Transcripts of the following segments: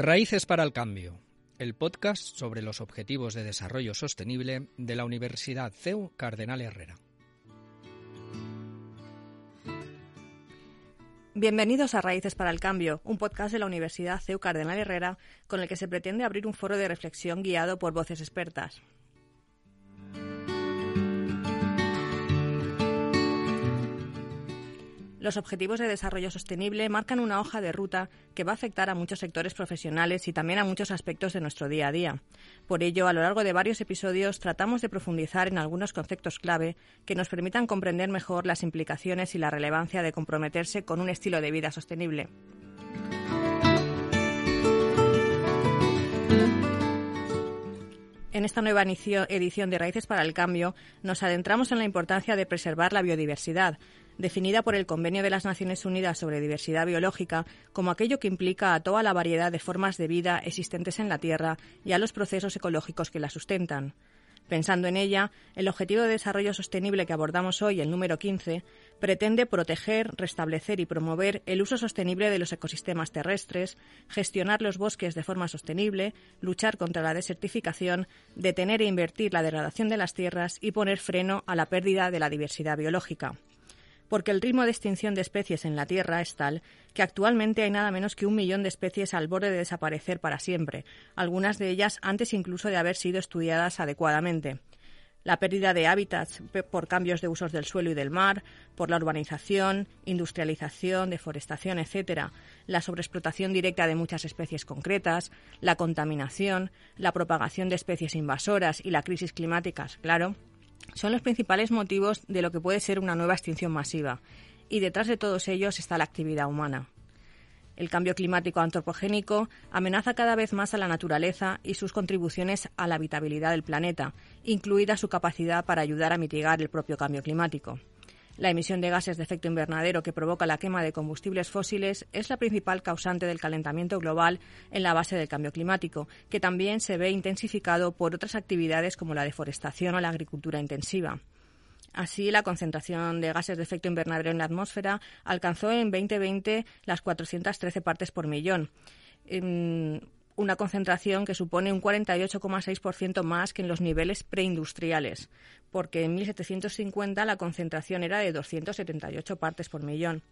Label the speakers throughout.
Speaker 1: Raíces para el Cambio, el podcast sobre los objetivos de desarrollo sostenible de la Universidad CEU Cardenal Herrera.
Speaker 2: Bienvenidos a Raíces para el Cambio, un podcast de la Universidad CEU Cardenal Herrera con el que se pretende abrir un foro de reflexión guiado por voces expertas. Los Objetivos de Desarrollo Sostenible marcan una hoja de ruta que va a afectar a muchos sectores profesionales y también a muchos aspectos de nuestro día a día. Por ello, a lo largo de varios episodios tratamos de profundizar en algunos conceptos clave que nos permitan comprender mejor las implicaciones y la relevancia de comprometerse con un estilo de vida sostenible. En esta nueva edición de Raíces para el Cambio nos adentramos en la importancia de preservar la biodiversidad, definida por el Convenio de las Naciones Unidas sobre Diversidad Biológica como aquello que implica a toda la variedad de formas de vida existentes en la Tierra y a los procesos ecológicos que la sustentan. Pensando en ella, el Objetivo de Desarrollo Sostenible que abordamos hoy, el número 15, pretende proteger, restablecer y promover el uso sostenible de los ecosistemas terrestres, gestionar los bosques de forma sostenible, luchar contra la desertificación, detener e invertir la degradación de las tierras y poner freno a la pérdida de la diversidad biológica porque el ritmo de extinción de especies en la Tierra es tal que actualmente hay nada menos que un millón de especies al borde de desaparecer para siempre, algunas de ellas antes incluso de haber sido estudiadas adecuadamente. La pérdida de hábitats por cambios de usos del suelo y del mar, por la urbanización, industrialización, deforestación, etc., la sobreexplotación directa de muchas especies concretas, la contaminación, la propagación de especies invasoras y la crisis climática, claro, son los principales motivos de lo que puede ser una nueva extinción masiva, y detrás de todos ellos está la actividad humana. El cambio climático antropogénico amenaza cada vez más a la naturaleza y sus contribuciones a la habitabilidad del planeta, incluida su capacidad para ayudar a mitigar el propio cambio climático. La emisión de gases de efecto invernadero que provoca la quema de combustibles fósiles es la principal causante del calentamiento global en la base del cambio climático, que también se ve intensificado por otras actividades como la deforestación o la agricultura intensiva. Así, la concentración de gases de efecto invernadero en la atmósfera alcanzó en 2020 las 413 partes por millón una concentración que supone un 48,6% más que en los niveles preindustriales, porque en 1750 la concentración era de 278 partes por millón.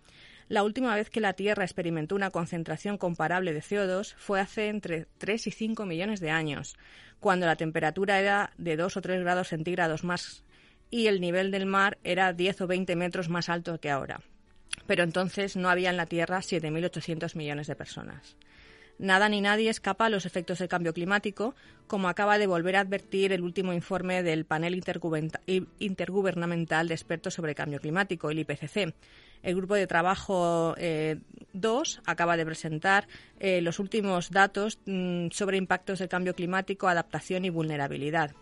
Speaker 2: La última vez que la Tierra experimentó una concentración comparable de CO2 fue hace entre 3 y 5 millones de años, cuando la temperatura era de 2 o 3 grados centígrados más y el nivel del mar era 10 o 20 metros más alto que ahora. Pero entonces no había en la Tierra 7.800 millones de personas. Nada ni nadie escapa a los efectos del cambio climático, como acaba de volver a advertir el último informe del panel intergubernamental de expertos sobre cambio climático, el IPCC. El grupo de trabajo 2 eh, acaba de presentar eh, los últimos datos mm, sobre impactos del cambio climático, adaptación y vulnerabilidad.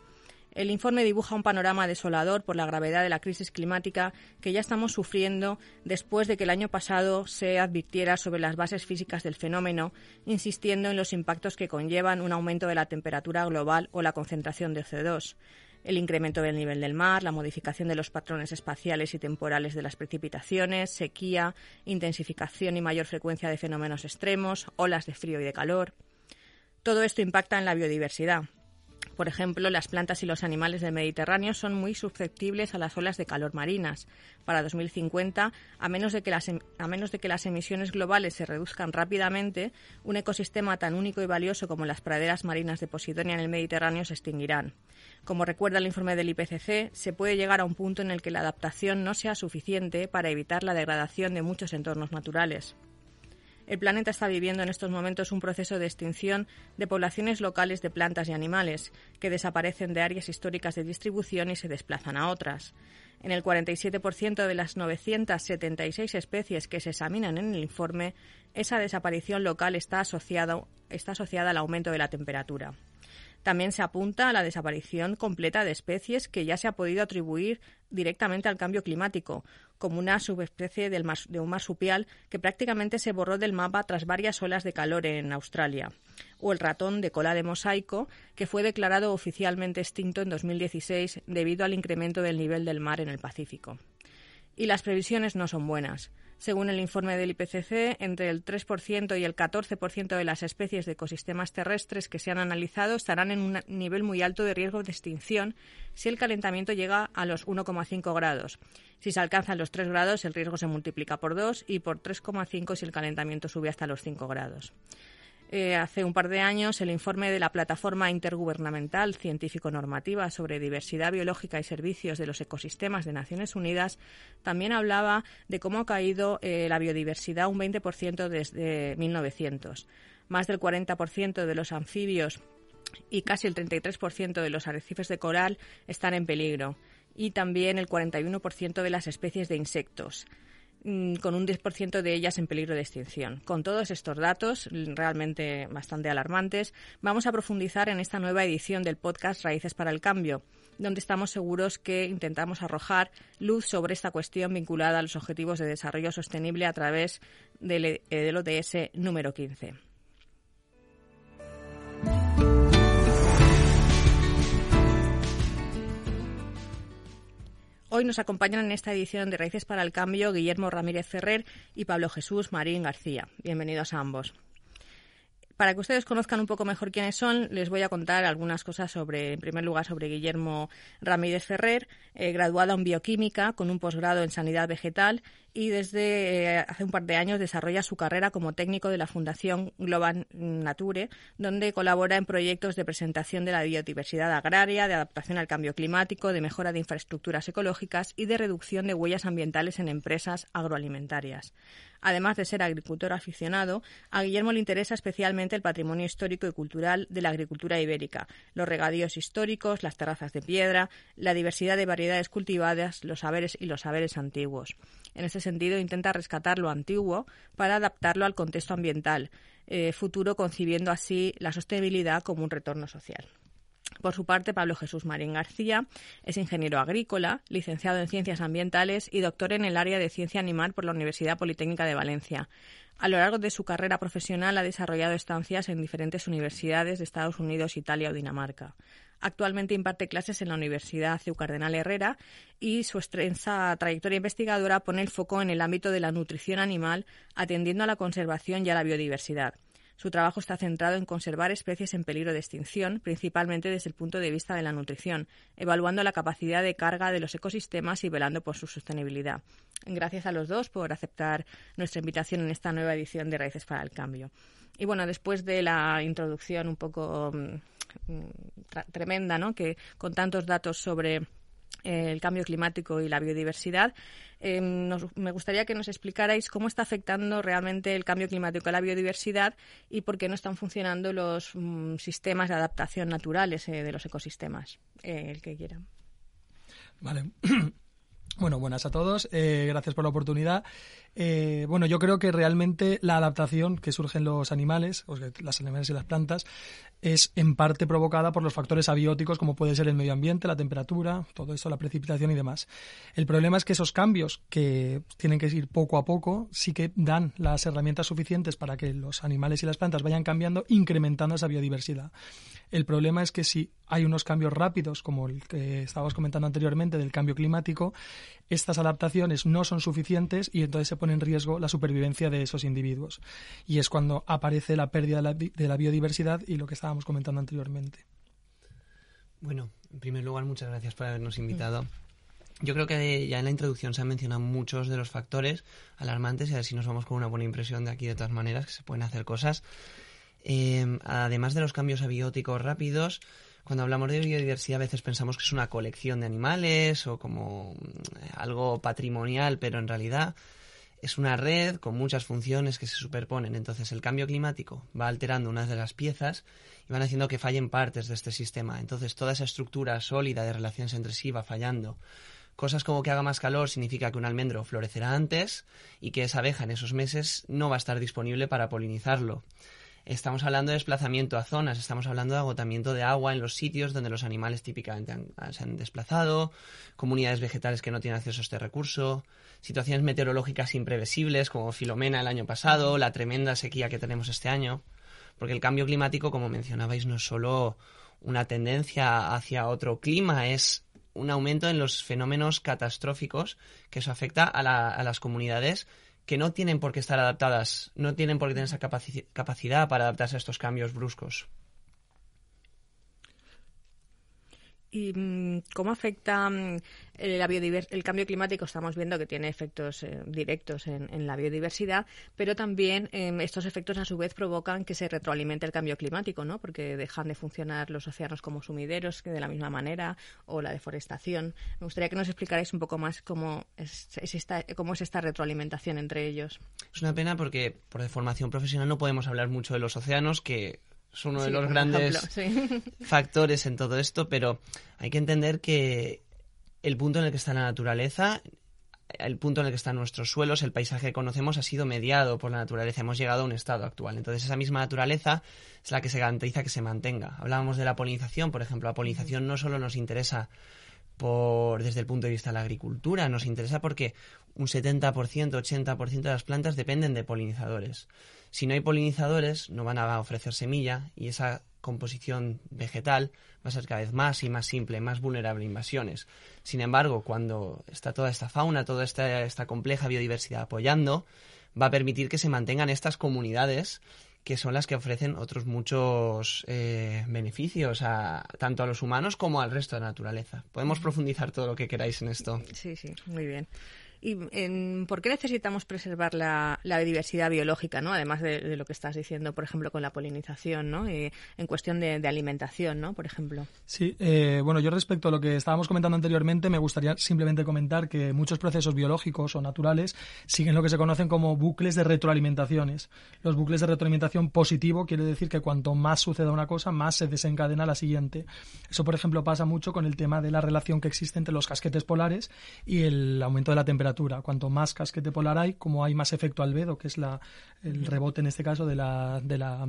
Speaker 2: El informe dibuja un panorama desolador por la gravedad de la crisis climática que ya estamos sufriendo después de que el año pasado se advirtiera sobre las bases físicas del fenómeno, insistiendo en los impactos que conllevan un aumento de la temperatura global o la concentración de CO2 el incremento del nivel del mar, la modificación de los patrones espaciales y temporales de las precipitaciones, sequía, intensificación y mayor frecuencia de fenómenos extremos, olas de frío y de calor. Todo esto impacta en la biodiversidad, por ejemplo, las plantas y los animales del Mediterráneo son muy susceptibles a las olas de calor marinas. Para 2050, a menos de que las, em, a menos de que las emisiones globales se reduzcan rápidamente, un ecosistema tan único y valioso como las praderas marinas de Posidonia en el Mediterráneo se extinguirán. Como recuerda el informe del IPCC, se puede llegar a un punto en el que la adaptación no sea suficiente para evitar la degradación de muchos entornos naturales. El planeta está viviendo en estos momentos un proceso de extinción de poblaciones locales de plantas y animales, que desaparecen de áreas históricas de distribución y se desplazan a otras. En el 47% de las 976 especies que se examinan en el informe, esa desaparición local está asociada, está asociada al aumento de la temperatura. También se apunta a la desaparición completa de especies que ya se ha podido atribuir directamente al cambio climático, como una subespecie de un marsupial que prácticamente se borró del mapa tras varias olas de calor en Australia, o el ratón de cola de mosaico, que fue declarado oficialmente extinto en 2016 debido al incremento del nivel del mar en el Pacífico. Y las previsiones no son buenas. Según el informe del IPCC, entre el 3% y el 14% de las especies de ecosistemas terrestres que se han analizado estarán en un nivel muy alto de riesgo de extinción si el calentamiento llega a los 1,5 grados. Si se alcanzan los 3 grados, el riesgo se multiplica por 2 y por 3,5 si el calentamiento sube hasta los 5 grados. Eh, hace un par de años, el informe de la Plataforma Intergubernamental Científico-Normativa sobre Diversidad Biológica y Servicios de los Ecosistemas de Naciones Unidas también hablaba de cómo ha caído eh, la biodiversidad un 20% desde 1900. Más del 40% de los anfibios y casi el 33% de los arrecifes de coral están en peligro y también el 41% de las especies de insectos. Mm, con un 10% de ellas en peligro de extinción. Con todos estos datos, realmente bastante alarmantes, vamos a profundizar en esta nueva edición del podcast Raíces para el Cambio, donde estamos seguros que intentamos arrojar luz sobre esta cuestión vinculada a los Objetivos de Desarrollo Sostenible a través del, del ODS número 15. Hoy nos acompañan en esta edición de Raíces para el Cambio Guillermo Ramírez Ferrer y Pablo Jesús Marín García. Bienvenidos a ambos. Para que ustedes conozcan un poco mejor quiénes son, les voy a contar algunas cosas sobre, en primer lugar, sobre Guillermo Ramírez Ferrer, eh, graduado en bioquímica con un posgrado en sanidad vegetal y desde eh, hace un par de años desarrolla su carrera como técnico de la Fundación Global Nature, donde colabora en proyectos de presentación de la biodiversidad agraria, de adaptación al cambio climático, de mejora de infraestructuras ecológicas y de reducción de huellas ambientales en empresas agroalimentarias. Además de ser agricultor aficionado, a Guillermo le interesa especialmente el patrimonio histórico y cultural de la agricultura ibérica, los regadíos históricos, las terrazas de piedra, la diversidad de variedades cultivadas, los saberes y los saberes antiguos. En ese sentido, intenta rescatar lo antiguo para adaptarlo al contexto ambiental eh, futuro, concibiendo así la sostenibilidad como un retorno social. Por su parte, Pablo Jesús Marín García es ingeniero agrícola, licenciado en Ciencias Ambientales y doctor en el área de Ciencia Animal por la Universidad Politécnica de Valencia. A lo largo de su carrera profesional ha desarrollado estancias en diferentes universidades de Estados Unidos, Italia o Dinamarca. Actualmente imparte clases en la Universidad CEU Cardenal Herrera y su extensa trayectoria investigadora pone el foco en el ámbito de la nutrición animal, atendiendo a la conservación y a la biodiversidad. Su trabajo está centrado en conservar especies en peligro de extinción, principalmente desde el punto de vista de la nutrición, evaluando la capacidad de carga de los ecosistemas y velando por su sostenibilidad. Gracias a los dos por aceptar nuestra invitación en esta nueva edición de Raíces para el Cambio. Y bueno, después de la introducción un poco mm, tremenda, ¿no? Que con tantos datos sobre el cambio climático y la biodiversidad. Eh, me gustaría que nos explicarais cómo está afectando realmente el cambio climático a la biodiversidad y por qué no están funcionando los mm, sistemas de adaptación naturales eh, de los ecosistemas. el que quiera.
Speaker 3: Vale. Bueno, buenas a todos. gracias por la oportunidad. Eh, bueno, yo creo que realmente la adaptación que surge en los animales, las animales y las plantas, es en parte provocada por los factores abióticos como puede ser el medio ambiente, la temperatura, todo eso, la precipitación y demás. El problema es que esos cambios, que tienen que ir poco a poco, sí que dan las herramientas suficientes para que los animales y las plantas vayan cambiando, incrementando esa biodiversidad. El problema es que si hay unos cambios rápidos, como el que estábamos comentando anteriormente del cambio climático, estas adaptaciones no son suficientes y entonces se pone en riesgo la supervivencia de esos individuos. Y es cuando aparece la pérdida de la, biodiversidad y lo que estábamos comentando anteriormente.
Speaker 4: Bueno, en primer lugar, muchas gracias por habernos invitado. Yo creo que ya en la introducción se han mencionado muchos de los factores alarmantes y a ver si nos vamos con una buena impresión de aquí de todas maneras, que se pueden hacer cosas. Eh, además de los cambios abióticos rápidos, cuando hablamos de biodiversidad a veces pensamos que es una colección de animales o como mm, algo patrimonial, pero en realidad es una red con muchas funciones que se superponen. Entonces el cambio climático va alterando unas de las piezas y van haciendo que fallen partes de este sistema. Entonces toda esa estructura sólida de relaciones entre sí va fallando. Cosas como que haga más calor significa que un almendro florecerá antes y que esa abeja en esos meses no va a estar disponible para polinizarlo. Estamos hablando de desplazamiento a zonas, estamos hablando de agotamiento de agua en los sitios donde los animales típicamente se han desplazado, comunidades vegetales que no tienen acceso a este recurso, situaciones meteorológicas imprevisibles como Filomena el año pasado, la tremenda sequía que tenemos este año, porque el cambio climático, como mencionabais, no es solo una tendencia hacia otro clima, es un aumento en los fenómenos catastróficos que eso afecta a, a las comunidades que no tienen por qué estar adaptadas, no tienen por qué tener esa capacidad para adaptarse a estos cambios bruscos.
Speaker 2: ¿Y mm, cómo afecta mm, el, cambio climático? Estamos viendo que tiene efectos eh, directos en, la biodiversidad, pero también em, estos efectos a su vez provocan que se retroalimente el cambio climático, ¿no? Porque dejan de funcionar los océanos como sumideros de la misma manera o la deforestación. Me gustaría que nos explicarais un poco más cómo es, esta, cómo es esta retroalimentación entre ellos.
Speaker 4: Es una pena porque por deformación profesional no podemos hablar mucho de los océanos que es uno de los grandes factores en todo esto, pero hay que entender que el punto en el que está la naturaleza, el punto en el que están nuestros suelos, el paisaje que conocemos ha sido mediado por la naturaleza. Hemos llegado a un estado actual. Entonces esa misma naturaleza es la que se garantiza que se mantenga. Hablábamos de la polinización, por ejemplo. La polinización no solo nos interesa por, desde el punto de vista de la agricultura, nos interesa porque un 70%, 80% de las plantas dependen de polinizadores. Si no hay polinizadores, no van a ofrecer semilla y esa composición vegetal va a ser cada vez más y más simple, más vulnerable a invasiones. Sin embargo, cuando está toda esta fauna, toda esta, esta compleja biodiversidad apoyando, va a permitir que se mantengan estas comunidades que son las que ofrecen otros muchos eh, beneficios a, tanto a los humanos como al resto de la naturaleza. Podemos profundizar todo lo que queráis en esto.
Speaker 2: Sí, sí, muy bien. ¿Y por qué necesitamos preservar la, biodiversidad biológica, ¿no? además de, lo que estás diciendo, por ejemplo, con la polinización, ¿no? en cuestión de, alimentación, ¿no? por ejemplo?
Speaker 3: Sí, eh, bueno, yo respecto a lo que estábamos comentando anteriormente, me gustaría simplemente comentar que muchos procesos biológicos o naturales siguen lo que se conocen como bucles de retroalimentaciones. Los bucles de retroalimentación positivo quiere decir que cuanto más suceda una cosa, más se desencadena la siguiente. Eso, por ejemplo, pasa mucho con el tema de la relación que existe entre los casquetes polares y el aumento de la temperatura Cuanto más casquete polar hay, como hay más efecto albedo, que es la, el rebote en este caso de la, de la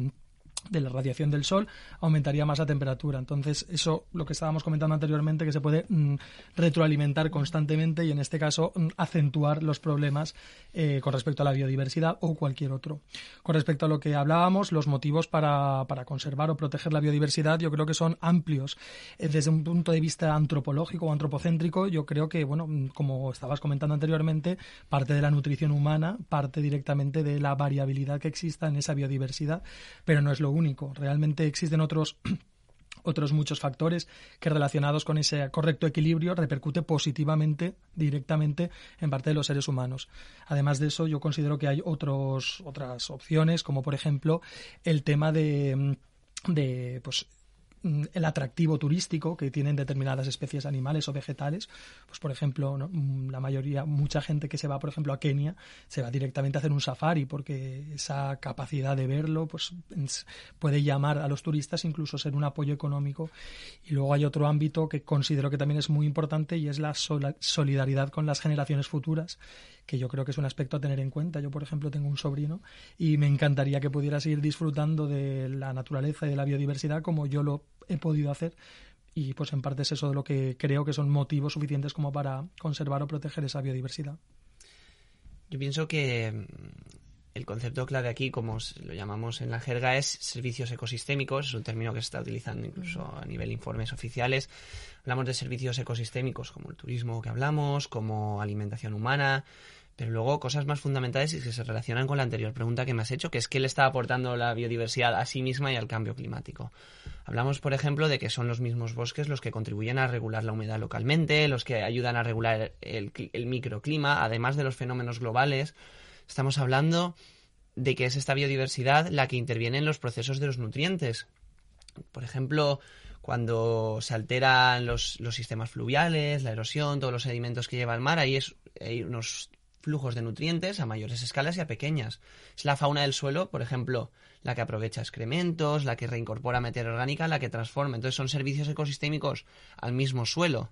Speaker 3: de la radiación del sol aumentaría más la temperatura. Entonces, eso, lo que estábamos comentando anteriormente, que se puede mm, retroalimentar constantemente y en este caso mm, acentuar los problemas eh, con respecto a la biodiversidad o cualquier otro. Con respecto a lo que hablábamos, los motivos para, para conservar o proteger la biodiversidad yo creo que son amplios. Eh, desde un punto de vista antropológico o antropocéntrico, yo creo que, bueno, mm, como estabas comentando anteriormente, parte de la nutrición humana parte directamente de la variabilidad que exista en esa biodiversidad, pero no es lo único. Realmente existen otros otros muchos factores que relacionados con ese correcto equilibrio repercute positivamente directamente en parte de los seres humanos. Además de eso, yo considero que hay otros, otras opciones, como por ejemplo el tema de, de pues, el atractivo turístico que tienen determinadas especies animales o vegetales. Pues, por ejemplo, mm, la mayoría, mucha gente que se va, por ejemplo, a Kenia, se va directamente a hacer un safari porque esa capacidad de verlo pues, puede llamar a los turistas, incluso ser un apoyo económico. Y luego hay otro ámbito que considero que también es muy importante y es la solidaridad con las generaciones futuras que yo creo que es un aspecto a tener en cuenta. Yo, por ejemplo, tengo un sobrino y me encantaría que pudiera seguir disfrutando de la naturaleza y de la biodiversidad como yo lo he podido hacer. Y pues en parte es eso de lo que creo que son motivos suficientes como para conservar o proteger esa biodiversidad.
Speaker 4: Yo pienso que mm, el concepto clave aquí, como lo llamamos en la jerga, es servicios ecosistémicos. Es un término que se está utilizando incluso a nivel informes oficiales. Hablamos de servicios ecosistémicos como el turismo que hablamos, como alimentación humana, pero luego cosas más fundamentales y que se relacionan con la anterior pregunta que me has hecho, que es qué le está aportando la biodiversidad a sí misma y al cambio climático. Hablamos, por ejemplo, de que son los mismos bosques los que contribuyen a regular la humedad localmente, los que ayudan a regular el, microclima, además de los fenómenos globales. Estamos hablando de que es esta biodiversidad la que interviene en los procesos de los nutrientes. Por ejemplo, cuando se alteran los, los sistemas fluviales, la erosión, todos los sedimentos que lleva el mar, ahí es, hay unos flujos de nutrientes a mayores escalas y a pequeñas. Es la fauna del suelo, por ejemplo, la que aprovecha excrementos, la que reincorpora materia orgánica, la que transforma. Entonces son servicios ecosistémicos al mismo suelo.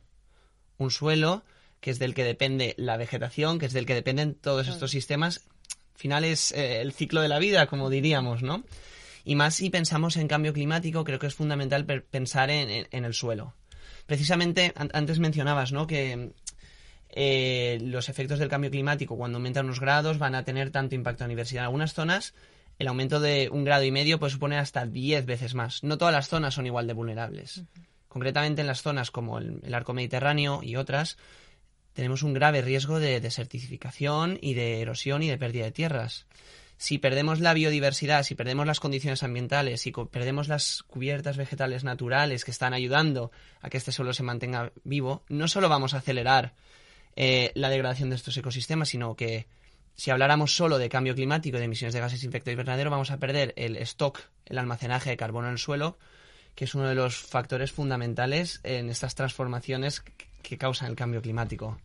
Speaker 4: Un suelo que es del que depende la vegetación, que es del que dependen todos estos sistemas. Al final es eh, el ciclo de la vida, como diríamos, ¿no? Y más si pensamos en cambio climático, creo que es fundamental pensar en, el suelo. Precisamente, antes mencionabas, ¿no? Que eh, los efectos del cambio climático, cuando aumentan unos grados, van a tener tanto impacto en la diversidad. En algunas zonas, el aumento de un grado y medio puede suponer hasta 10 veces más. No todas las zonas son igual de vulnerables. Concretamente en las zonas como el, arco mediterráneo y otras, tenemos un grave riesgo de desertificación y de erosión y de pérdida de tierras si perdemos la biodiversidad, si perdemos las condiciones ambientales, si perdemos las cubiertas vegetales naturales que están ayudando a que este suelo se mantenga vivo, no solo vamos a acelerar eh, la degradación de estos ecosistemas, sino que si habláramos solo de cambio climático de emisiones de gases de efecto invernadero, vamos a perder el stock, el almacenaje de carbono en el suelo, que es uno de los factores fundamentales en estas transformaciones que causan el cambio climático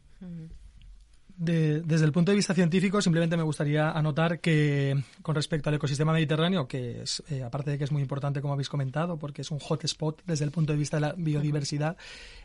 Speaker 3: desde el punto de vista científico, simplemente me gustaría anotar que con respecto al ecosistema mediterráneo, que es, eh, aparte de que es muy importante, como habéis comentado, porque es un hotspot desde el punto de vista de la biodiversidad,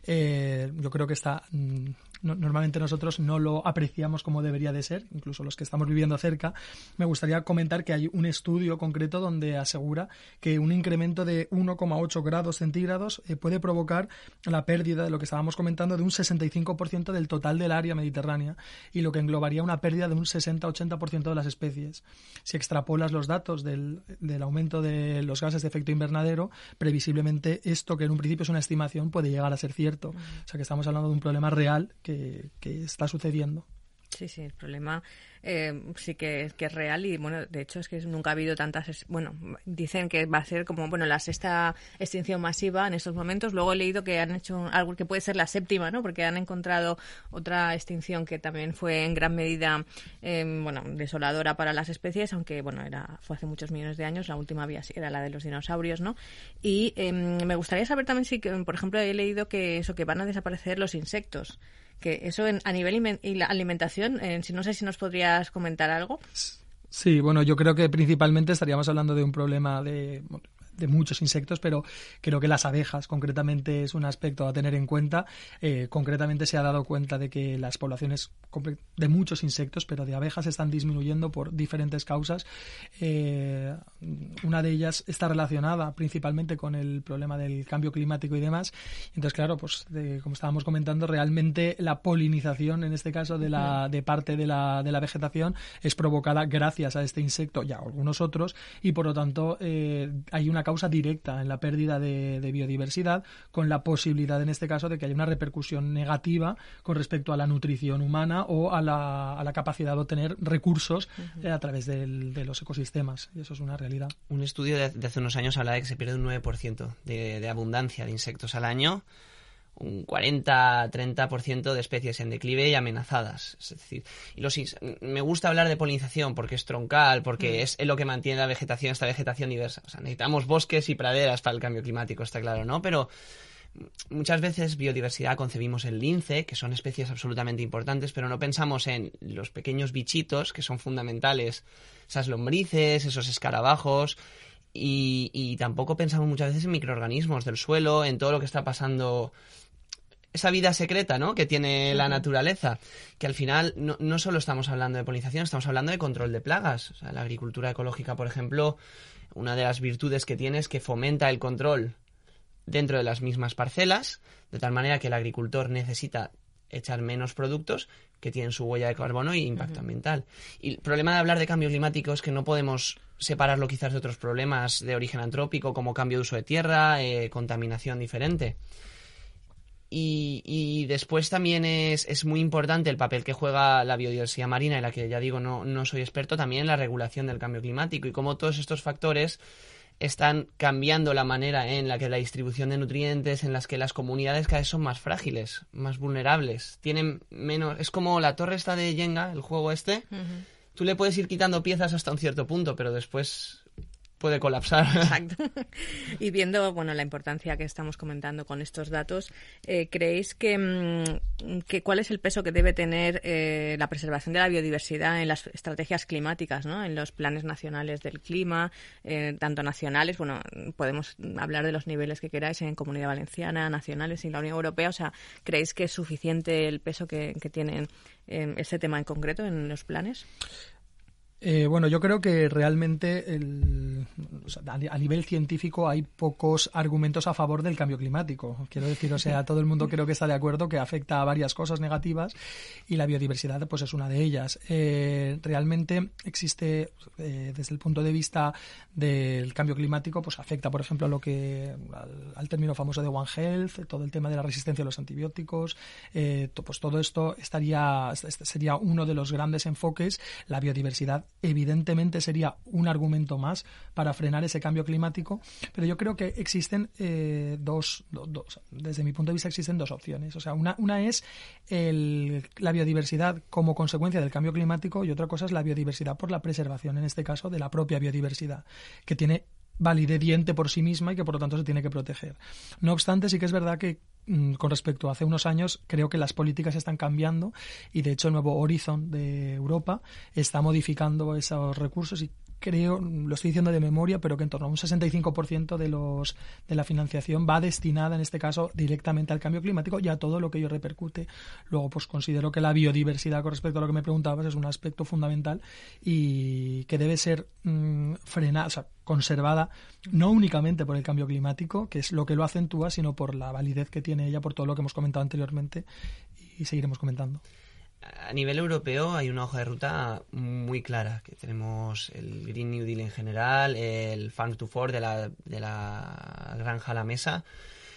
Speaker 3: eh, yo creo que está mm, normalmente nosotros no lo apreciamos como debería de ser, incluso los que estamos viviendo cerca. Me gustaría comentar que hay un estudio concreto donde asegura que un incremento de 1,8 grados centígrados eh, puede provocar la pérdida de lo que estábamos comentando de un 65% del total del área mediterránea y lo que englobaría una pérdida de un 60-80% de las especies. Si extrapolas los datos del, del aumento de los gases de efecto invernadero, previsiblemente esto, que en un principio es una estimación, puede llegar a ser cierto. O sea que estamos hablando de un problema real que que, está sucediendo.
Speaker 2: Sí, sí, el problema eh, sí que, que, es real y, bueno, de hecho es que nunca ha habido tantas, bueno, dicen que va a ser como, bueno, la sexta extinción masiva en estos momentos. Luego he leído que han hecho algo que puede ser la séptima, ¿no? Porque han encontrado otra extinción que también fue en gran medida, em, bueno, desoladora para las especies, aunque, bueno, era fue hace muchos millones de años. La última había, era la de los dinosaurios, ¿no? Y em, me gustaría saber también si, por ejemplo, he leído que eso, que van a desaparecer los insectos que eso en, a nivel alimentación, si no sé si nos comentar algo.
Speaker 3: Sí, bueno, yo creo que principalmente estaríamos hablando de un problema de de muchos insectos, pero creo que las abejas concretamente es un aspecto a tener en cuenta. Eh, concretamente se ha dado cuenta de que las poblaciones de muchos insectos, pero de abejas, están disminuyendo por diferentes causas. Eh, una de ellas está relacionada principalmente con el problema del cambio climático y demás. Entonces, claro, pues como estábamos comentando, realmente la polinización, en este caso, de, la, de parte de la, de la vegetación es provocada gracias a este insecto y a algunos otros, y por lo tanto eh, hay una causa directa en la pérdida de, biodiversidad, con la posibilidad en este caso de que haya una repercusión negativa con respecto a la nutrición humana o a la, a la capacidad de obtener recursos eh, a través de los ecosistemas. Y eso es una realidad.
Speaker 4: Un estudio de, hace unos años habla de que se pierde un 9% de, de abundancia de insectos al año un 40-30% de especies en declive y amenazadas. Es decir, y los, me gusta hablar de polinización porque es troncal, porque mm. es lo que mantiene la vegetación, esta vegetación diversa. O sea, necesitamos bosques y praderas para el cambio climático, está claro, ¿no? Pero muchas veces biodiversidad concebimos el lince, que son especies absolutamente importantes, pero no pensamos en los pequeños bichitos que son fundamentales, esas lombrices, esos escarabajos, y, y, tampoco pensamos muchas veces en microorganismos del suelo, en todo lo que está pasando esa vida secreta ¿no? que tiene la naturaleza, que al final no, no, solo estamos hablando de polinización, estamos hablando de control de plagas. O sea, la agricultura ecológica, por ejemplo, una de las virtudes que tiene es que fomenta el control dentro de las mismas parcelas, de tal manera que el agricultor necesita echar menos productos que tienen su huella de carbono y impacto ambiental. Y el problema de hablar de cambio climático es que no podemos separarlo quizás de otros problemas de origen antrópico como cambio de uso de tierra, eh, contaminación diferente. Y, después también es, es, muy importante el papel que juega la biodiversidad marina, en la que ya digo no, no soy experto, también en la regulación del cambio climático y cómo todos estos factores están cambiando la manera en la que la distribución de nutrientes, en las que las comunidades cada vez son más frágiles, más vulnerables, tienen menos... Es como la torre esta de Jenga, el juego este, tú le puedes ir quitando piezas hasta un cierto punto, pero después puede colapsar.
Speaker 2: Exacto. Y viendo bueno la importancia que estamos comentando con estos datos, eh, ¿creéis que, mm, que, cuál es el peso que debe tener eh, la preservación de la biodiversidad en las estrategias climáticas, ¿no? en los planes nacionales del clima, eh, tanto nacionales, bueno, podemos hablar de los niveles que queráis en Comunidad Valenciana, nacionales y la Unión Europea, o sea, ¿creéis que es suficiente el peso que, que tiene ese tema en concreto en los planes?
Speaker 3: Eh, bueno, yo creo que realmente a nivel científico hay pocos argumentos a favor del cambio climático. Quiero decir, o sea, todo el mundo creo que está de acuerdo que afecta a varias cosas negativas y la biodiversidad pues es una de ellas. Eh, realmente existe eh, desde el punto de vista del cambio climático, pues afecta, por ejemplo, a lo que al, término famoso de One Health, todo el tema de la resistencia a los antibióticos, pues todo esto estaría este sería uno de los grandes enfoques. La biodiversidad evidentemente sería un argumento más para frenar ese cambio climático, pero yo creo que existen eh, dos, desde mi punto de vista existen dos opciones. O sea, una, una es la biodiversidad como consecuencia del cambio climático y otra cosa es la biodiversidad por la preservación, en este caso, de la propia biodiversidad, que tiene validez diente por sí misma y que por lo tanto se tiene que proteger. No obstante, sí que es verdad que mm, con respecto a hace unos años, creo que las políticas están cambiando y de hecho el nuevo Horizon de Europa está modificando esos recursos y creo, lo estoy diciendo de memoria, pero que en torno a un 65% de, los, de la financiación va destinada, en este caso, directamente al cambio climático y a todo lo que ello repercute. Luego, pues considero que la biodiversidad, con respecto a lo que me preguntabas, es un aspecto fundamental y que debe ser mm, frenada, o sea, conservada no únicamente por el cambio climático, que es lo que lo acentúa, sino por la validez que tiene ella, por todo lo que hemos comentado anteriormente y seguiremos comentando
Speaker 4: a nivel europeo hay una hoja de ruta muy clara, que tenemos el Green New Deal en general, el Farm to Fork de la, de la granja a la mesa.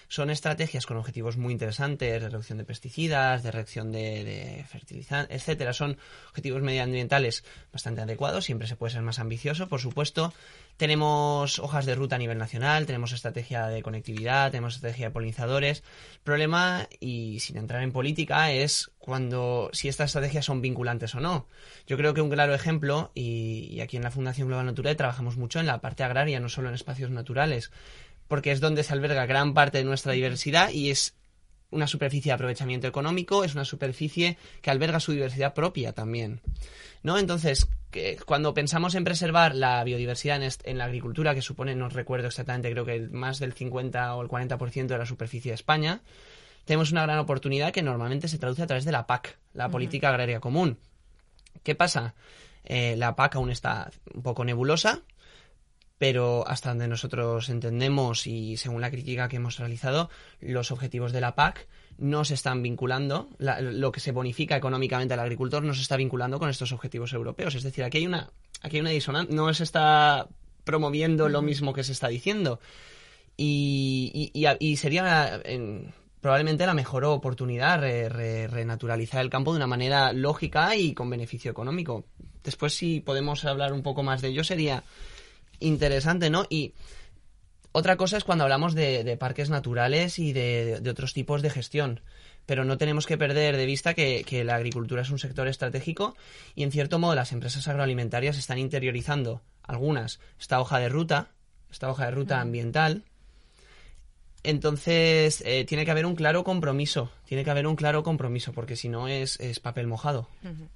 Speaker 4: Son estrategias con objetivos muy interesantes, de reducción de pesticidas, de reducción de, fertilizantes, etcétera. Son objetivos medioambientales bastante adecuados, siempre se puede ser más ambicioso, por supuesto, tenemos hojas de ruta a nivel nacional, tenemos estrategia de conectividad, tenemos estrategia de polinizadores. El problema, y sin entrar en política, es cuando si estas estrategias son vinculantes o no. Yo creo que un claro ejemplo, y, aquí en la Fundación Global Natural trabajamos mucho en la parte agraria, no solo en espacios naturales, porque es donde se alberga gran parte de nuestra diversidad y es una superficie de aprovechamiento económico, es una superficie que alberga su diversidad propia también. ¿No? Entonces, cuando pensamos en preservar la biodiversidad en, la agricultura, que supone, no recuerdo exactamente, creo que más del 50 o el 40% de la superficie de España, tenemos una gran oportunidad que normalmente se traduce a través de la PAC, la Política Agraria Común. ¿Qué pasa? Eh, la PAC aún está un poco nebulosa, pero hasta donde nosotros entendemos y según la crítica que hemos realizado, los objetivos de la PAC no se están vinculando, lo que se bonifica económicamente al agricultor no se está vinculando con estos objetivos europeos. Es decir, aquí hay una, aquí hay una disonancia, no se está promoviendo lo mismo que se está diciendo. Y, y, sería probablemente la mejor oportunidad renaturalizar el campo de una manera lógica y con beneficio económico. Después, si podemos hablar un poco más de ello, sería interesante, ¿no? Y otra cosa es cuando hablamos de, parques naturales y de, otros tipos de gestión. Pero no tenemos que perder de vista que, la agricultura es un sector estratégico y, en cierto modo, las empresas agroalimentarias están interiorizando algunas esta hoja de ruta, esta hoja de ruta ambiental. Entonces, eh, tiene que haber un claro compromiso, tiene que haber un claro compromiso, porque si no es, papel mojado.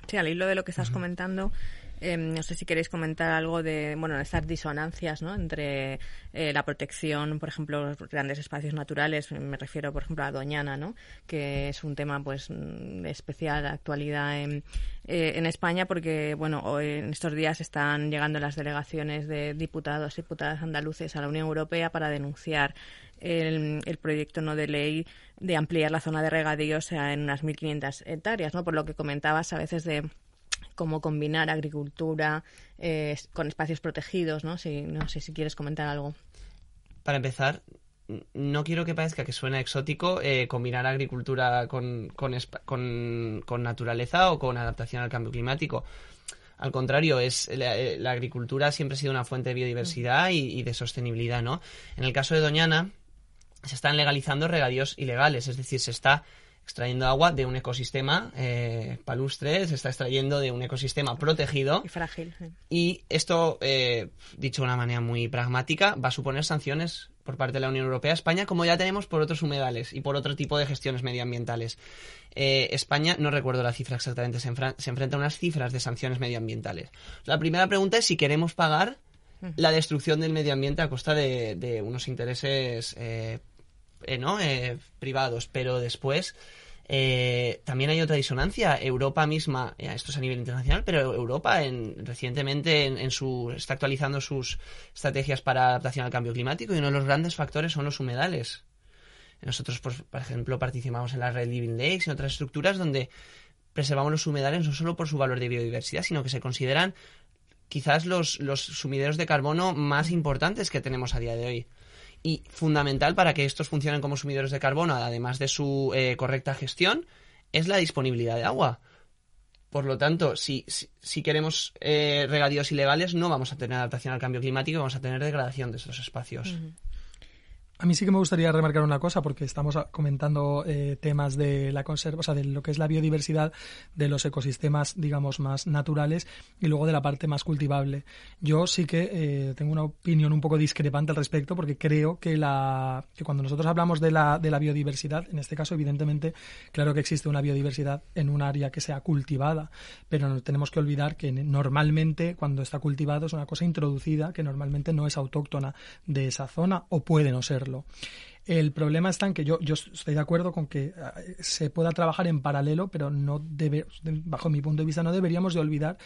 Speaker 2: Sí, al hilo de lo que estás comentando, Em, no sé si queréis comentar algo de bueno estas disonancias ¿no? entre eh, la protección, por ejemplo, los grandes espacios naturales. Me refiero, por ejemplo, a Doñana, ¿no? que es un tema pues de especial actualidad en, eh, en España porque bueno en estos días están llegando las delegaciones de diputados y diputadas andaluces a la Unión Europea para denunciar el, el, proyecto no de ley de ampliar la zona de regadío sea, en unas 1.500 hectáreas, ¿no? Por lo que comentabas a veces de cómo combinar agricultura eh, con espacios protegidos, ¿no? Si, no sé si quieres comentar algo.
Speaker 4: Para empezar, no quiero que parezca que suena exótico eh, combinar agricultura con, naturaleza o con adaptación al cambio climático. Al contrario, es eh, la, agricultura siempre ha sido una fuente de biodiversidad y, y, de sostenibilidad, ¿no? En el caso de Doñana, se están legalizando regadíos ilegales, es decir, se está extrayendo agua de un ecosistema eh, palustre, se está extrayendo de un ecosistema protegido.
Speaker 2: Y frágil.
Speaker 4: Y esto, eh, dicho de una manera muy pragmática, va a suponer sanciones por parte de la Unión Europea a España, como ya tenemos por otros humedales y por otro tipo de gestiones medioambientales. Eh, España, no recuerdo la cifra exactamente, se, enfrenta a unas cifras de sanciones medioambientales. La primera pregunta es si queremos pagar la destrucción del medio ambiente a costa de, unos intereses ¿no? privados, pero después eh, también hay otra disonancia. Europa misma, eh, esto es a nivel internacional, pero Europa en, recientemente en, su, está actualizando sus estrategias para adaptación al cambio climático y uno de los grandes factores son los humedales. Nosotros, por, ejemplo, participamos en la Red Living Lakes y otras estructuras donde preservamos los humedales no solo por su valor de biodiversidad, sino que se consideran quizás los, los sumideros de carbono más importantes que tenemos a día de hoy y fundamental para que estos funcionen como sumidores de carbono, además de su eh, correcta gestión, es la disponibilidad de agua. Por lo tanto, si, si, queremos eh, regadíos ilegales, no vamos a tener adaptación al cambio climático, vamos a tener degradación de estos espacios.
Speaker 3: A mí sí que me gustaría remarcar una cosa, porque estamos comentando eh, temas de la conserva, o sea, de lo que es la biodiversidad de los ecosistemas, digamos, más naturales y luego de la parte más cultivable. Yo sí que eh, tengo una opinión un poco discrepante al respecto, porque creo que, la, que cuando nosotros hablamos de la, de la biodiversidad, en este caso, evidentemente, claro que existe una biodiversidad en un área que sea cultivada, pero no tenemos que olvidar que normalmente cuando está cultivado es una cosa introducida que normalmente no es autóctona de esa zona o puede no serlo. El problema está en que yo, yo estoy de acuerdo con que eh, se pueda trabajar en paralelo, pero no debe, bajo mi punto de vista, no deberíamos de olvidar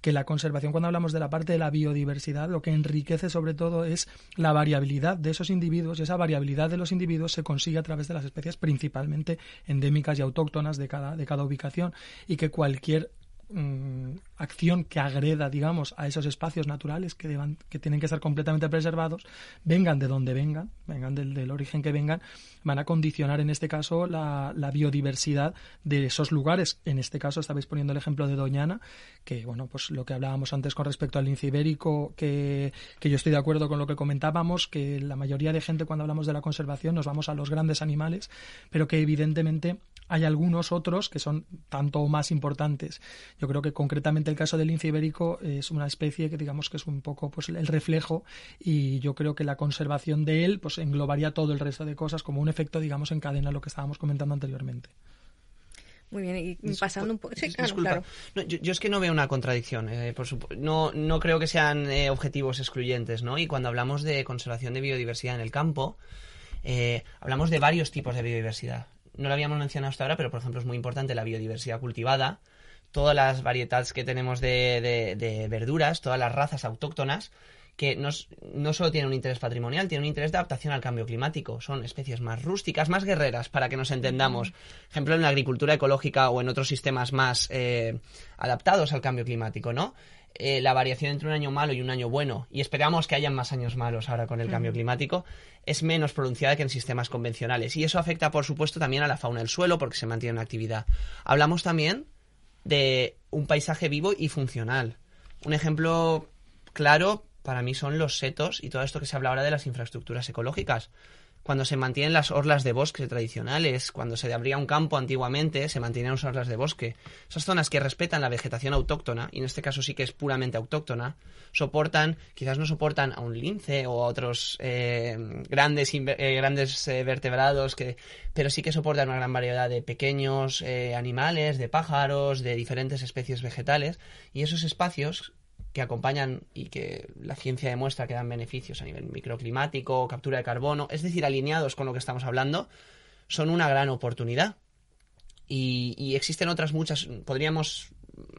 Speaker 3: que la conservación, cuando hablamos de la parte de la biodiversidad, lo que enriquece sobre todo es la variabilidad de esos individuos y esa variabilidad de los individuos se consigue a través de las especies principalmente endémicas y autóctonas de cada, de cada ubicación y que cualquier Mm, acción que agreda, digamos, a esos espacios naturales que, deban, que tienen que estar completamente preservados, vengan de donde vengan, vengan del, del origen que vengan, van a condicionar en este caso la, la, biodiversidad de esos lugares. En este caso estabais poniendo el ejemplo de Doñana, que bueno, pues lo que hablábamos antes con respecto al lince ibérico, que, que yo estoy de acuerdo con lo que comentábamos, que la mayoría de gente cuando hablamos de la conservación nos vamos a los grandes animales, pero que evidentemente hay algunos otros que son tanto o más importantes. Yo creo que concretamente el caso del lince ibérico es una especie que digamos que es un poco pues el reflejo y yo creo que la conservación de él pues englobaría todo el resto de cosas como un efecto digamos en cadena lo que estábamos comentando anteriormente.
Speaker 2: Muy bien, y pasando un poco. Sí,
Speaker 4: claro, yo, es que no veo una contradicción. Eh, por no, no creo que sean eh, objetivos excluyentes, ¿no? Y cuando hablamos de conservación de biodiversidad en el campo, eh, hablamos de varios tipos de biodiversidad no lo habíamos mencionado hasta ahora, pero por ejemplo es muy importante la biodiversidad cultivada, todas las variedades que tenemos de, de, verduras, todas las razas autóctonas, que no, no, solo tienen un interés patrimonial, tienen un interés de adaptación al cambio climático. Son especies más rústicas, más guerreras, para que nos entendamos. ejemplo, en la agricultura ecológica o en otros sistemas más eh, adaptados al cambio climático, ¿no? Eh, la variación entre un año malo y un año bueno, y esperamos que hayan más años malos ahora con el cambio climático, es menos pronunciada que en sistemas convencionales. Y eso afecta, por supuesto, también a la fauna del suelo porque se mantiene en actividad. Hablamos también de un paisaje vivo y funcional. Un ejemplo claro para mí son los setos y todo esto que se habla ahora de las infraestructuras ecológicas cuando se mantienen las orlas de bosque tradicionales, cuando se abría un campo antiguamente, se mantienen las orlas de bosque. Esas zonas que respetan la vegetación autóctona, y en este caso sí que es puramente autóctona, soportan, quizás no soportan a un lince o a otros eh, grandes, eh, grandes eh, vertebrados, que, pero sí que soportan una gran variedad de pequeños animales, de pájaros, de diferentes especies vegetales, y esos espacios que acompañan y que la ciencia demuestra que dan beneficios a nivel microclimático, captura de carbono, es decir, alineados con lo que estamos hablando, son una gran oportunidad. Y, existen otras muchas, podríamos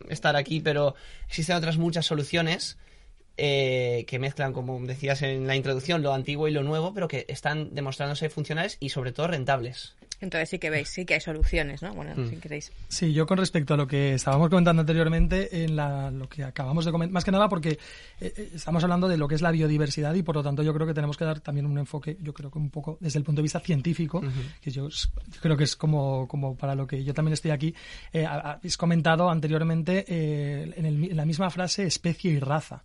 Speaker 4: estar aquí, pero existen otras muchas soluciones eh, que mezclan, como decías en la introducción, lo antiguo y lo nuevo, pero que están demostrándose funcionales y sobre todo rentables.
Speaker 2: Entonces sí que veis, sí que hay soluciones, ¿no? Bueno, mm. si queréis.
Speaker 3: Sí, yo con respecto a lo que estábamos comentando anteriormente, en la, lo que acabamos de comentar, más que nada porque eh, eh, estamos hablando de lo que es la biodiversidad y por lo tanto yo creo que tenemos que dar también un enfoque, yo creo que un poco desde el punto de vista científico, que yo, creo que es como, como para lo que yo también estoy aquí. Eh, habéis comentado anteriormente en, en la misma frase especie y raza.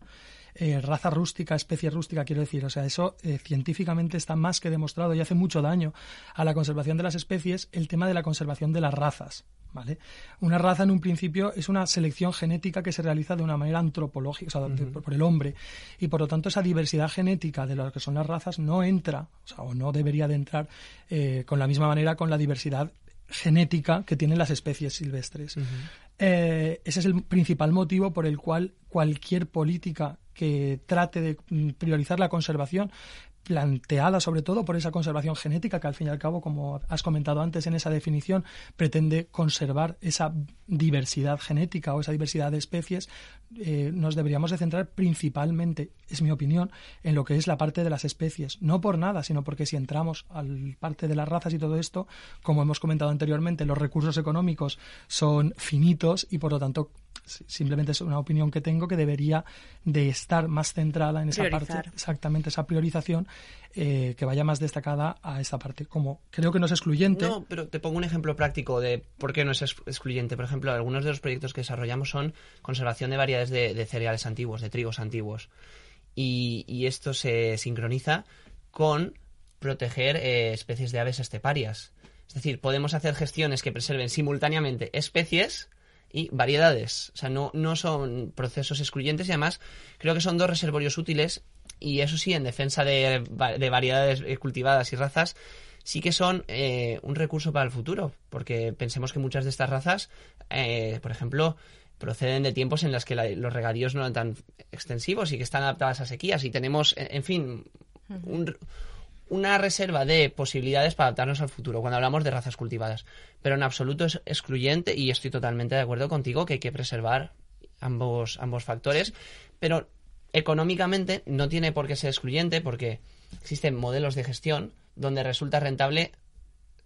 Speaker 3: Eh, raza rústica, especie rústica, quiero decir. O sea, eso eh, científicamente está más que demostrado y hace mucho daño a la conservación de las especies el tema de la conservación de las razas. ¿Vale? Una raza en un principio es una selección genética que se realiza de una manera antropológica, o sea, por, el hombre, y por lo tanto esa diversidad genética de lo que son las razas no entra, o, sea, o no debería de entrar eh, con la misma manera con la diversidad genética que tienen las especies silvestres. Eh, ese es el principal motivo por el cual cualquier política que trate de mm, priorizar la conservación planteada sobre todo por esa conservación genética que al fin y al cabo, como has comentado antes en esa definición, pretende conservar esa diversidad genética o esa diversidad de especies, eh, nos deberíamos de centrar principalmente, es mi opinión, en lo que es la parte de las especies. No por nada, sino porque si entramos al parte de las razas y todo esto, como hemos comentado anteriormente, los recursos económicos son finitos y por lo tanto simplemente es una opinión que tengo que debería de estar más centrada en esa parte, exactamente esa priorización eh, que vaya más destacada a esta parte. Como creo que no es excluyente.
Speaker 4: No, pero te pongo un ejemplo práctico de por qué no es excluyente. Por ejemplo, algunos de los proyectos que desarrollamos son conservación de variedades de, cereales antiguos, de trigos antiguos. Y, esto se sincroniza con proteger eh, especies de aves esteparias. Es decir, podemos hacer gestiones que preserven simultáneamente especies y variedades. O sea, no, no son procesos excluyentes y además creo que son dos reservorios útiles y eso sí, en defensa de, de variedades cultivadas y razas, sí que son eh, un recurso para el futuro, porque pensemos que muchas de estas razas, eh, por ejemplo, proceden de tiempos en los que los regadíos no eran tan extensivos y que están adaptadas a sequías y tenemos, en fin, un, una reserva de posibilidades para adaptarnos al futuro cuando hablamos de razas cultivadas. Pero en absoluto es excluyente y estoy totalmente de acuerdo contigo que hay que preservar ambos, ambos factores. Pero económicamente no tiene por qué ser excluyente porque existen modelos de gestión donde resulta rentable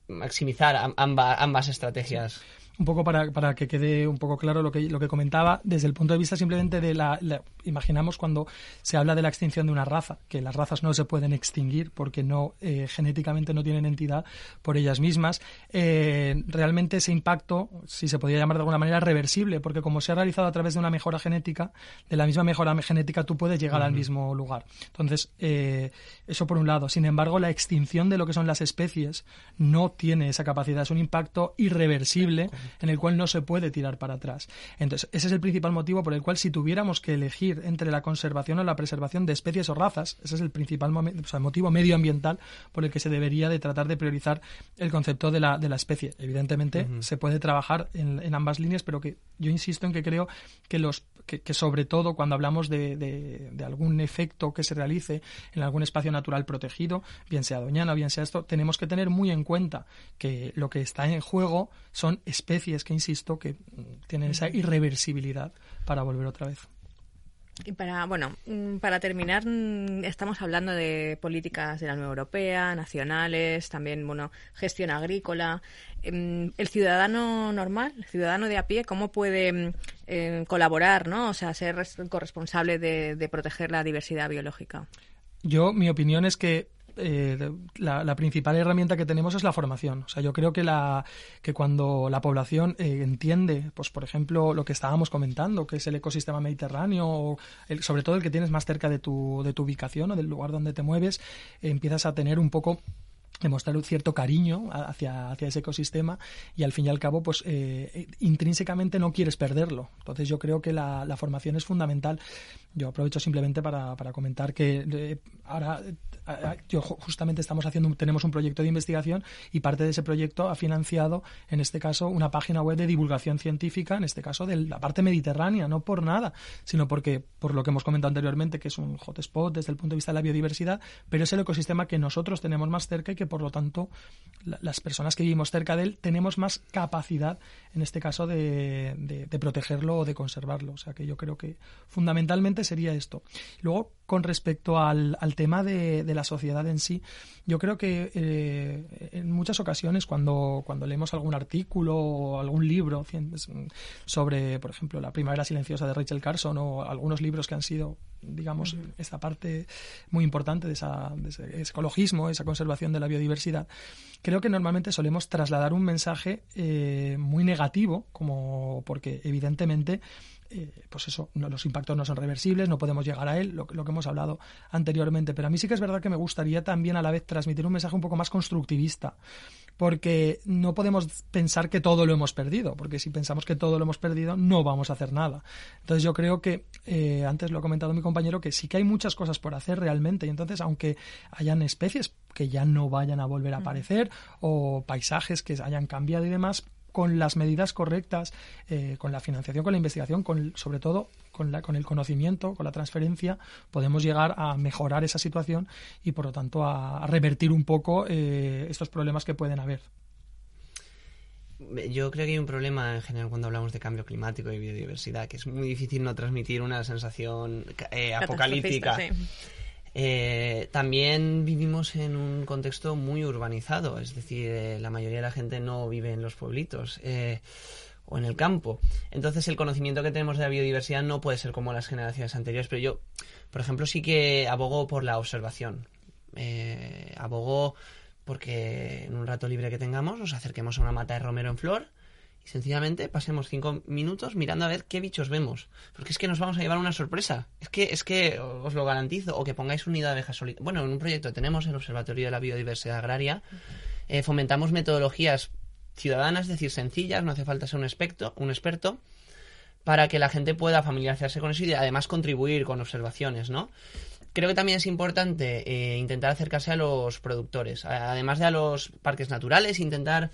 Speaker 4: maximizar ambas estrategias
Speaker 3: un poco para, para, que quede un poco claro lo que, lo que comentaba, desde el punto de vista simplemente de la, Imaginamos cuando se habla de la extinción de una raza, que las razas no se pueden extinguir porque no eh, genéticamente no tienen entidad por ellas mismas. Eh, realmente ese impacto, si se podría llamar de alguna manera, reversible, porque como se ha realizado a través de una mejora genética, de la misma mejora genética tú puedes llegar al mismo lugar. Entonces, eh, eso por un lado. Sin embargo, la extinción de lo que son las especies no tiene esa capacidad, es un impacto irreversible en el cual no se puede tirar para atrás. Entonces, ese es el principal motivo por el cual si tuviéramos que elegir entre la conservación o la preservación de especies o razas, ese es el principal motivo medioambiental por el que se debería de tratar de priorizar el concepto de la, de la especie. Evidentemente, se puede trabajar en, ambas líneas, pero que yo insisto en que creo que los que, sobre todo cuando hablamos de, de, algún efecto que se realice en algún espacio natural protegido, bien sea Doñana, bien sea esto, tenemos que tener muy en cuenta que lo que está en juego son especies es que, insisto, que tienen esa irreversibilidad para volver otra vez.
Speaker 2: Y para, bueno, mm, para terminar, mm, estamos hablando de políticas de la Unión Europea, nacionales, también, bueno, gestión agrícola. Em, el ciudadano normal, el ciudadano de a pie, ¿cómo puede mm, eh, colaborar, no? O sea, ser corresponsable de proteger la diversidad biológica.
Speaker 3: Yo, mi opinión es que eh, la, principal herramienta que tenemos es la formación. O sea, yo creo que, la, que cuando la población eh, entiende, pues por ejemplo, lo que estábamos comentando, que es el ecosistema mediterráneo, o sobre todo el que tienes más cerca de tu, de tu ubicación o del lugar donde te mueves, empiezas a tener un poco demostrar un cierto cariño hacia, hacia ese ecosistema y al fin y al cabo pues eh, intrínsecamente no quieres perderlo. Entonces yo creo que la, formación es fundamental. Yo aprovecho simplemente para, para comentar que ahora yo justamente estamos haciendo, tenemos un proyecto de investigación y parte de ese proyecto ha financiado, en este caso, una página web de divulgación científica, en este caso de la parte mediterránea, no por nada, sino porque, por lo que hemos comentado anteriormente, que es un hotspot desde el punto de vista de la biodiversidad, pero es el ecosistema que nosotros tenemos más cerca y que, por lo tanto, las personas que vivimos cerca de él tenemos más capacidad, en este caso, de, protegerlo o de conservarlo. O sea que yo creo que fundamentalmente sería esto. Luego, con respecto al, tema de, de, la sociedad en sí, yo creo que eh, en muchas ocasiones cuando, cuando leemos algún artículo o algún libro sobre, por ejemplo, La primavera silenciosa de Rachel Carson o algunos libros que han sido digamos, esta parte muy importante de, esa, ese ecologismo, esa conservación de la biodiversidad, creo que normalmente solemos trasladar un mensaje eh, muy negativo, como porque evidentemente eh, pues eso, los impactos no son reversibles, no podemos llegar a él, lo, lo, que hemos hablado anteriormente. Pero a mí sí que es verdad que me gustaría también a la vez transmitir un mensaje un poco más constructivista, porque no podemos pensar que todo lo hemos perdido, porque si pensamos que todo lo hemos perdido, no vamos a hacer nada. Entonces yo creo que, eh, antes lo ha comentado mi compañero, que sí que hay muchas cosas por hacer realmente, y entonces aunque hayan especies que ya no vayan a volver a aparecer, o paisajes que hayan cambiado y demás, con las medidas correctas, eh, con la financiación, con la investigación, con, sobre todo con, la, con el conocimiento, con la transferencia, podemos llegar a mejorar esa situación y, por lo tanto, a, revertir un poco eh, estos problemas que pueden haber.
Speaker 4: Yo creo que hay un problema en general cuando hablamos de cambio climático y biodiversidad, que es muy difícil no transmitir una sensación eh, apocalíptica. Eh, también vivimos en un contexto muy urbanizado, es decir, eh, la mayoría de la gente no vive en los pueblitos eh, o en el campo. Entonces el conocimiento que tenemos de la biodiversidad no puede ser como las generaciones anteriores, pero yo, por ejemplo, sí que abogo por la observación. abogo porque en un rato libre que tengamos nos acerquemos a una mata de romero en flor sencillamente pasemos cinco minutos mirando a ver qué bichos vemos. Porque es que nos vamos a llevar una sorpresa. Es que, es que os lo garantizo. O que pongáis unidad de abejas solitarias. Bueno, en un proyecto tenemos el Observatorio de la Biodiversidad Agraria. Eh, fomentamos metodologías ciudadanas, es decir, sencillas, no hace falta ser un experto, un experto, para que la gente pueda familiarizarse con eso y además contribuir con observaciones, ¿no? Creo que también es importante eh, intentar acercarse a los productores, además de a los parques naturales, intentar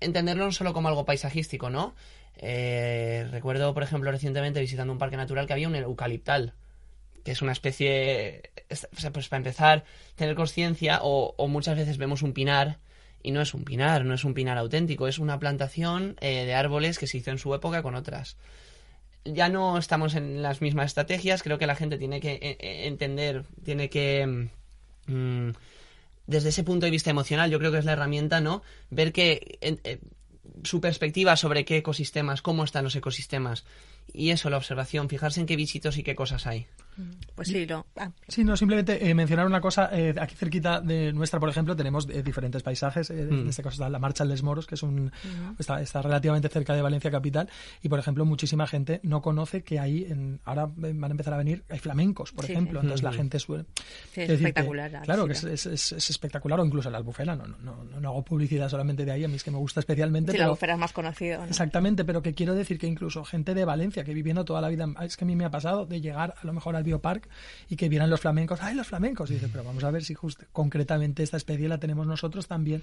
Speaker 4: entenderlo no solo como algo paisajístico, ¿no? Eh, recuerdo, por ejemplo, recientemente visitando un parque natural que había un eucaliptal, que es una especie, pues para empezar, tener conciencia, o, muchas veces vemos un pinar, y no es un pinar, no es un pinar auténtico, es una plantación eh, de árboles que se hizo en su época con otras. Ya no estamos en las mismas estrategias, creo que la gente tiene que eh, entender, tiene que... Mm, desde ese punto de vista emocional, yo creo que es la herramienta, ¿no? Ver que eh, su perspectiva sobre qué ecosistemas, cómo están los ecosistemas, y eso, la observación, fijarse en qué bichitos y qué cosas hay.
Speaker 2: Pues sí, lo...
Speaker 3: Ah. Sí, no, simplemente eh, mencionar una cosa. Eh, aquí cerquita de nuestra, por ejemplo, tenemos eh, diferentes paisajes. En mm. este caso está la Marcha Les Moros, que es un está, está, relativamente cerca de Valencia capital. Y, por ejemplo, muchísima gente no conoce que ahí, en, ahora van a empezar a venir, hay flamencos, por ejemplo. Entonces la gente suele...
Speaker 2: Sí, es, espectacular.
Speaker 3: claro, que es, es, espectacular. O incluso la albufera. No, no, no, hago publicidad solamente de ahí. A mí es que me gusta especialmente.
Speaker 2: Sí, la albufera es más conocido.
Speaker 3: Exactamente, pero que quiero decir que incluso gente de Valencia, que viviendo toda la vida... Es que a mí me ha pasado de llegar a lo mejor al Biopark y que vieran los flamencos, ¡ay, los flamencos! Y dice, pero vamos a ver si justo, concretamente esta especie la tenemos nosotros también.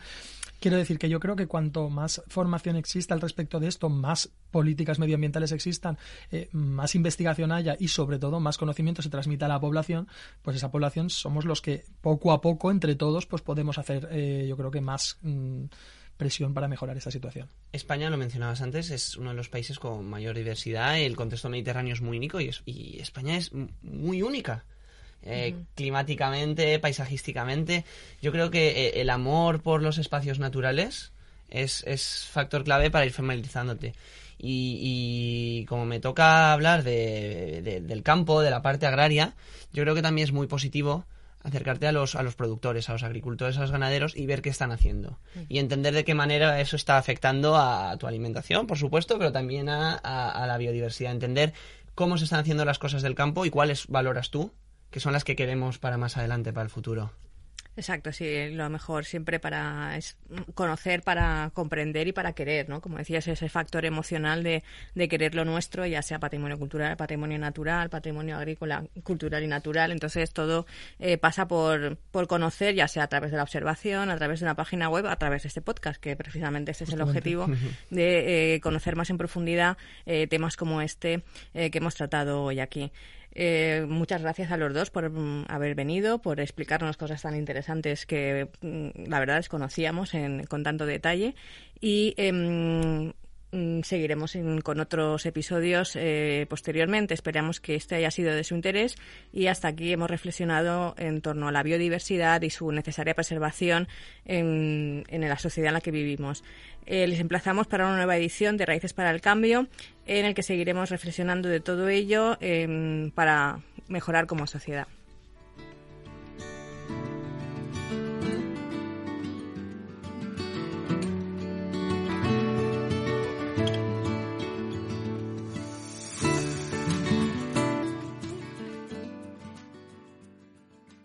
Speaker 3: Quiero decir que yo creo que cuanto más formación exista al respecto de esto, más políticas medioambientales existan, eh, más investigación haya y sobre todo más conocimiento se transmita a la población, pues esa población somos los que poco a poco, entre todos, pues podemos hacer, eh, yo creo que más... Mm, presión para mejorar esa situación.
Speaker 4: España, lo mencionabas antes, es uno de los países con mayor diversidad. El contexto mediterráneo es muy único y, y España es muy única. Eh, climáticamente, paisajísticamente. Yo creo que eh, el amor por los espacios naturales es, es factor clave para ir familiarizándote. Y, como me toca hablar de, del campo, de la parte agraria, yo creo que también es muy positivo acercarte a los, a los productores, a los agricultores, a los ganaderos y ver qué están haciendo. Y entender de qué manera eso está afectando a tu alimentación, por supuesto, pero también a, a la biodiversidad. Entender cómo se están haciendo las cosas del campo y cuáles valoras tú que son las que queremos para más adelante, para el futuro.
Speaker 2: Exacto, sí, lo mejor siempre para es conocer, para comprender y para querer, ¿no? Como decías, ese factor emocional de, de querer lo nuestro, ya sea patrimonio cultural, patrimonio natural, patrimonio agrícola, cultural y natural. Entonces, todo eh, pasa por, por conocer, ya sea a través de la observación, a través de una página web, a través de este podcast, que precisamente ese es el objetivo, de eh, conocer más en profundidad eh, temas como este que hemos tratado hoy aquí. Eh, muchas gracias a los dos por mm, haber venido, por explicarnos cosas tan interesantes que mm, la verdad desconocíamos en, con tanto detalle. Y mm, seguiremos con otros episodios eh, posteriormente. Esperamos que este haya sido de su interés y hasta aquí hemos reflexionado en torno a la biodiversidad y su necesaria preservación en, en la sociedad en la que vivimos. Eh, les emplazamos para una nueva edición de Raíces para el Cambio, en el que seguiremos reflexionando de todo ello em, para mejorar como sociedad.